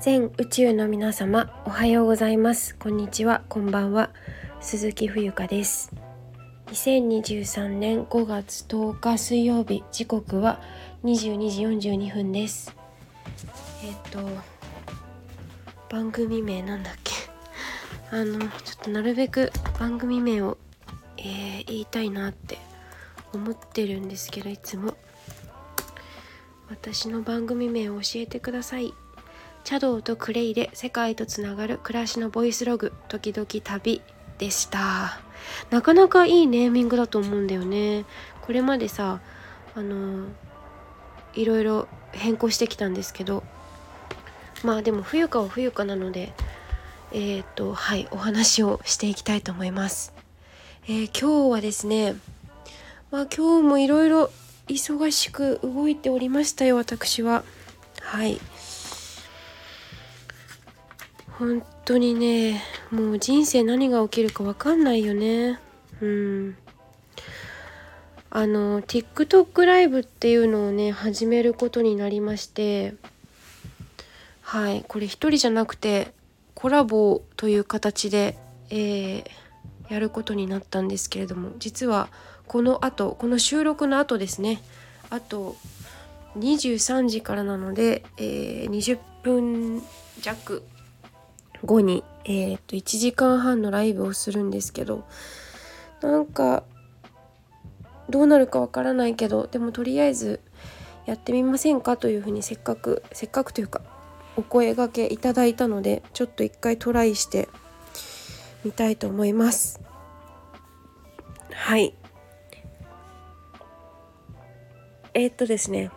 全宇宙の皆様おはようございます。こんにちは。こんばんは。鈴木冬香です。2023年5月10日水曜日時刻は22時42分です。えっ、と番組名なんだっけ？あのちょっとなるべく番組名を、えー、言いたいなって思ってるんですけどいつも。私の番組名を教えてください。茶道とクレイで世界とつながる暮らしのボイスログ時々旅でした。なかなかいいネーミングだと思うんだよね。これまでさあのいろいろ変更してきたんですけど。まあでも冬かは冬かなのでえっ、ー、とはいお話をしていきたいと思います、えー、今日はですねまあ今日もいろいろ忙しく動いておりましたよ私は。はい。本当にねもう人生何が起きるか分かんないよね。うん。あの TikTok ライブっていうのをね始めることになりまして。はい。これ一人じゃなくてコラボという形で、えー、やることになったんですけれども。実はこの後この収録の後ですね。あと23時からなので、えー、20分弱後に、えー、と1時間半のライブをするんですけどなんかどうなるかわからないけどでもとりあえずやってみませんかというふうにせっかくせっかくというかお声がけいただいたのでちょっと一回トライしてみたいと思います。はい。えー、っとですね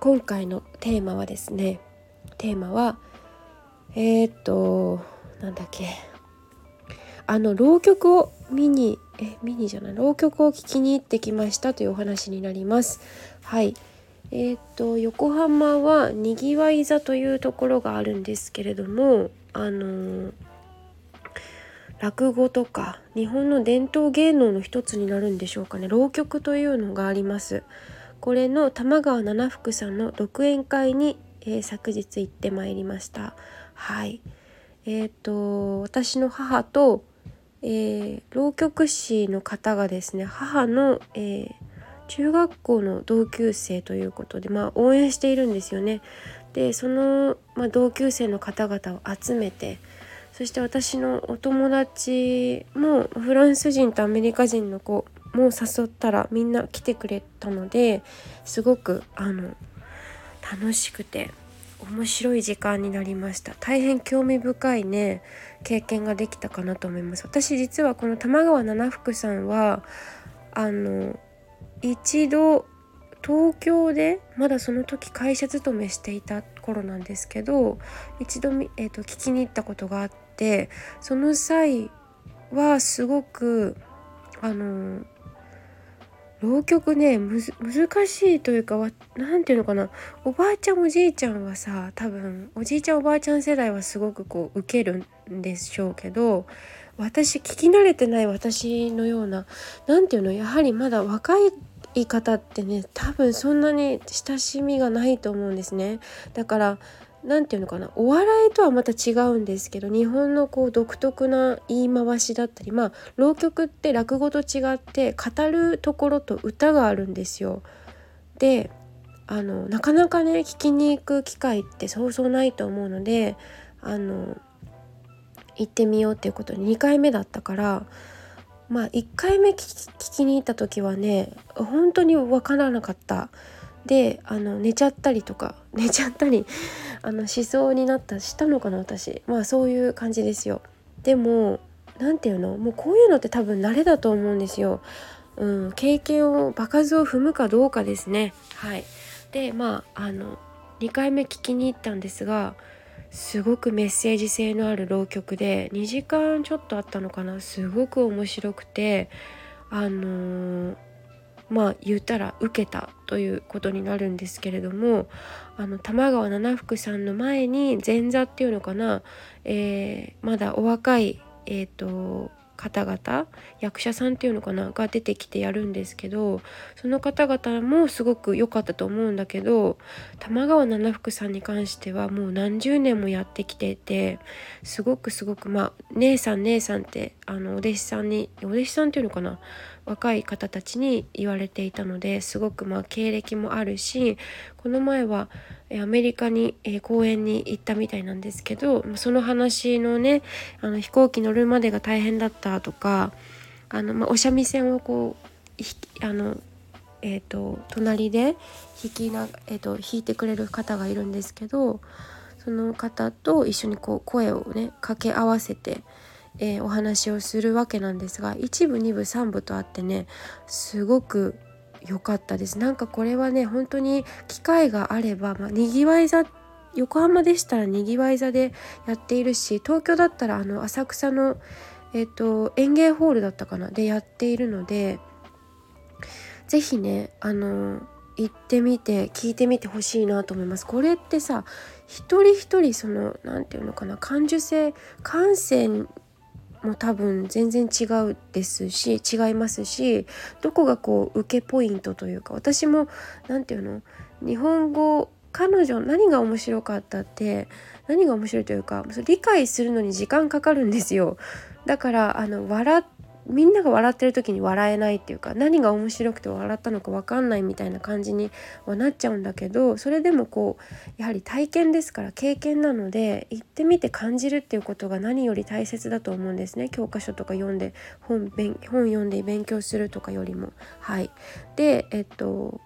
今回のテーマはですねテーマはえー、っとなんだっけ。あの浪曲を見にえ見にじゃない。浪曲を聴きに行ってきましたというお話になります。はい。えー、っと横浜はにぎわい座というところがあるんですけれどもあの落語とか日本の伝統芸能の一つになるんでしょうかね。浪曲というのがあります。これの玉川七福さんの独演会に、えー、昨日行ってまいりましたはいえ、ー、と私の母と、えー、浪曲師の方がですね母の、えー、中学校の同級生ということで、まあ、応援しているんですよね。でその、まあ、同級生の方々を集めてそして私のお友達もフランス人とアメリカ人の子も誘ったらみんな来てくれたのですごくあの楽しくて面白い時間になりました。大変興味深いね経験ができたかなと思います。私実はこの玉川七福さんはあの一度東京でまだその時会社勤めしていた頃なんですけど一度、えーと聞きに行ったことがあってその際はすごくあの浪曲ね難しいというか何て言うのかな。おばあちゃんおじいちゃんはさ多分おじいちゃんおばあちゃん世代はすごくこう受けるんでしょうけど私聞き慣れてない私のような何て言うのやはりまだ若い方ってね多分そんなに親しみがないと思うんですね。だから何て言うのかなお笑いとはまた違うんですけど日本のこう独特な言い回しだったりまあ浪曲って落語と違って語るところと歌があるんですよ。であのなかなかね聞きに行く機会ってそうそうないと思うのであの行ってみようっていうことに2回目だったからまあ1回目聞きに行った時はね本当に分からなかった。であの寝ちゃったりとか 寝ちゃったりあのしそうになったしたのかな私。まあそういう感じですよ。でも何て言うの？もうこういうのって多分慣れだと思うんですよ、うん、経験を場数を踏むかどうかですね。はい。でまああの2回目聞きに行ったんですがすごくメッセージ性のある浪曲で2時間ちょっとあったのかな？すごく面白くてあのーまあ言ったら受けたということになるんですけれどもあの玉川七福さんの前に前座っていうのかな、えー、まだお若い、えーと、方々役者さんっていうのかなが出てきてやるんですけどその方々もすごく良かったと思うんだけど玉川七福さんに関してはもう何十年もやってきててすごくすごくまあ姉さん姉さんってあのお弟子さんにお弟子さんっていうのかな若い方たちに言われていたのですごくまあ経歴もあるしこの前はアメリカに、え公演に行ったみたいなんですけどその話のねあの飛行機乗るまでが大変だったとかあの、まあ、お三味線をこうあの、えーと、隣で弾きな、えーと、と弾いてくれる方がいるんですけどその方と一緒にこう声をね掛け合わせて。えー、お話をするわけなんですが1部2部3部とあってねすごく良かったですなんかこれはね本当に機会があれば、まあ、にぎわい座横浜でしたらにぎわい座でやっているし東京だったらあの浅草の、えーと、園芸ホールだったかなでやっているので是非ねあの行ってみて聞いてみてほしいなと思います。これってさ一人一人その何て言うのかな感受性感性も多分全然違うですし違いますしどこがこう受けポイントというか私も何て言うの日本語彼女何が面白かったって何が面白いというか理解するのに時間かかるんですよ。だからあの笑っみんなが笑ってる時に笑えないっていうか何が面白くて笑ったのか分かんないみたいな感じにはなっちゃうんだけどそれでもこうやはり体験ですから経験なので行ってみて感じるっていうことが何より大切だと思うんですね教科書とか読んで本本読んで勉強するとかよりも。はい、でえっと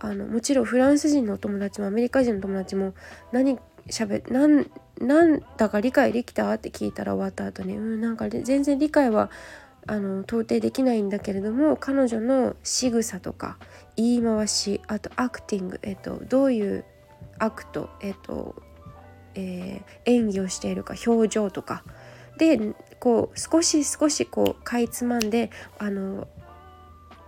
あのもちろんフランス人のお友達もアメリカ人の友達も何しゃべなんなんだか理解できたって聞いたら終わった後にうんなんか全然理解はあの到底できないんだけれども彼女の仕草とか言い回しあと acting、えっと、どういう act、えっとえー、演技をしているか表情とかでこう少し少しこうかいつまんであの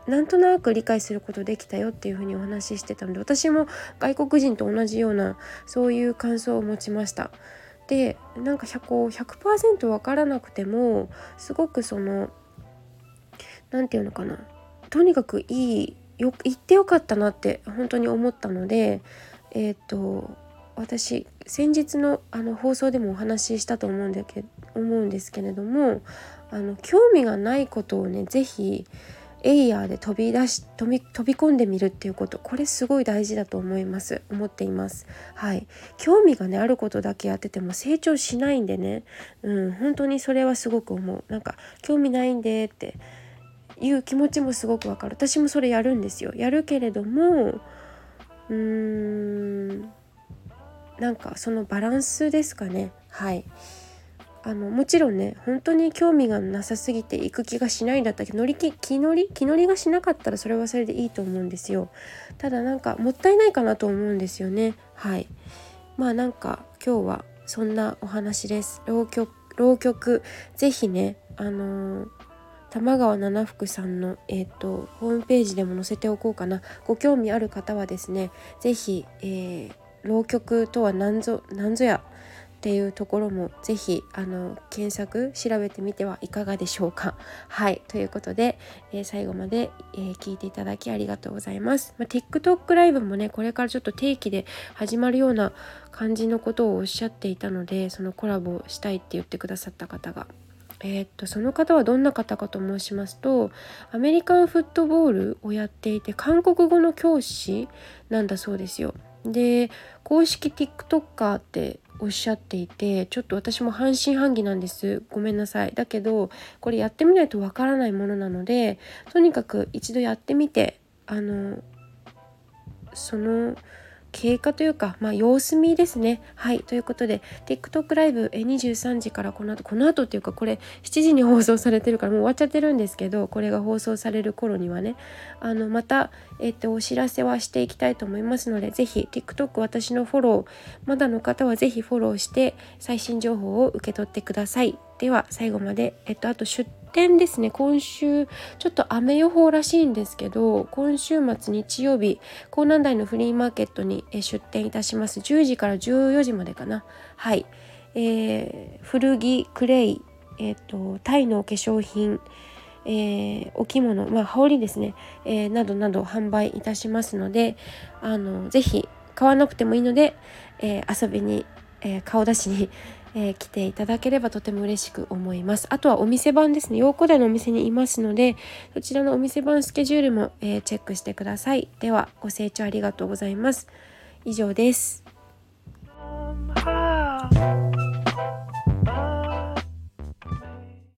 なんとなく理解することできたよっていうふうにお話ししてたので私も外国人と同じようなそういう感想を持ちました。でなんか 100%, 100分からなくてもすごくその何て言うのかな。とにかくいいよ言ってよかったなって本当に思ったのでえっ、ー、と私先日のあの放送でもお話ししたと思うんだけ思うんですけれどもあの興味がないことをね是非エイヤーで飛び出し飛び飛び込んでみるっていうことこれすごい大事だと思います。思っています。はい。興味がねあることだけやってても成長しないんでね。うん本当にそれはすごく思う。なんか興味ないんでっていう気持ちもすごくわかる。私もそれやるんですよ。やるけれどもうーんなんかそのバランスですかね。はい。あのもちろんね本当に興味がなさすぎて行く気がしないんだったけど乗り気気乗り？気乗りがしなかったらそれはそれでいいと思うんですよ。ただなんかもったいないかなと思うんですよね。はい。まあなんか今日はそんなお話です。浪曲浪曲ぜひねあのー玉川七福さんの、えーと、ホームページでも載せておこうかなご興味ある方はですね是非、えー、浪曲とは何ぞ何ぞやっていうところもぜひあの検索調べてみてはいかがでしょうか。はいということで、えー、最後まで、えー、聞いていただきありがとうございます。まあ、TikTok ライブもねこれからちょっと定期で始まるような感じのことをおっしゃっていたのでそのコラボしたいって言ってくださった方がえー、っとその方はどんな方かと申しますとアメリカンフットボールをやっていて韓国語の教師なんだそうですよ。で公式 TikToker っておっしゃっていてちょっと私も半信半疑なんですごめんなさいだけどこれやってみないとわからないものなのでとにかく一度やってみてあのその経過というか、まあ、様子見ですね。はい。ということで、TikTok ライブ23時からこの後、この後っていうか、これ7時に放送されてるからもう終わっちゃってるんですけど、これが放送される頃にはね、あの、また、えっと、お知らせはしていきたいと思いますので、ぜひ TikTok 私のフォロー、まだの方はぜひフォローして、最新情報を受け取ってください。では、最後まで、えっと、あと出点ですね。今週ちょっと雨予報らしいんですけど今週末日曜日江南台のフリーマーケットに出店いたします。10時から14時までかな。はい、えー、古着クレイえーと、タイの化粧品、えー、お着物、まあ、羽織ですね、えー、などなど販売いたしますのであのぜひ買わなくてもいいので、えー、遊びに、え、顔出しに、えー、来ていただければとても嬉しく思います。あとはお店番ですね。洋子台のお店にいますので、そちらのお店番スケジュールも、えー、チェックしてください。では、ご清聴ありがとうございます。以上です。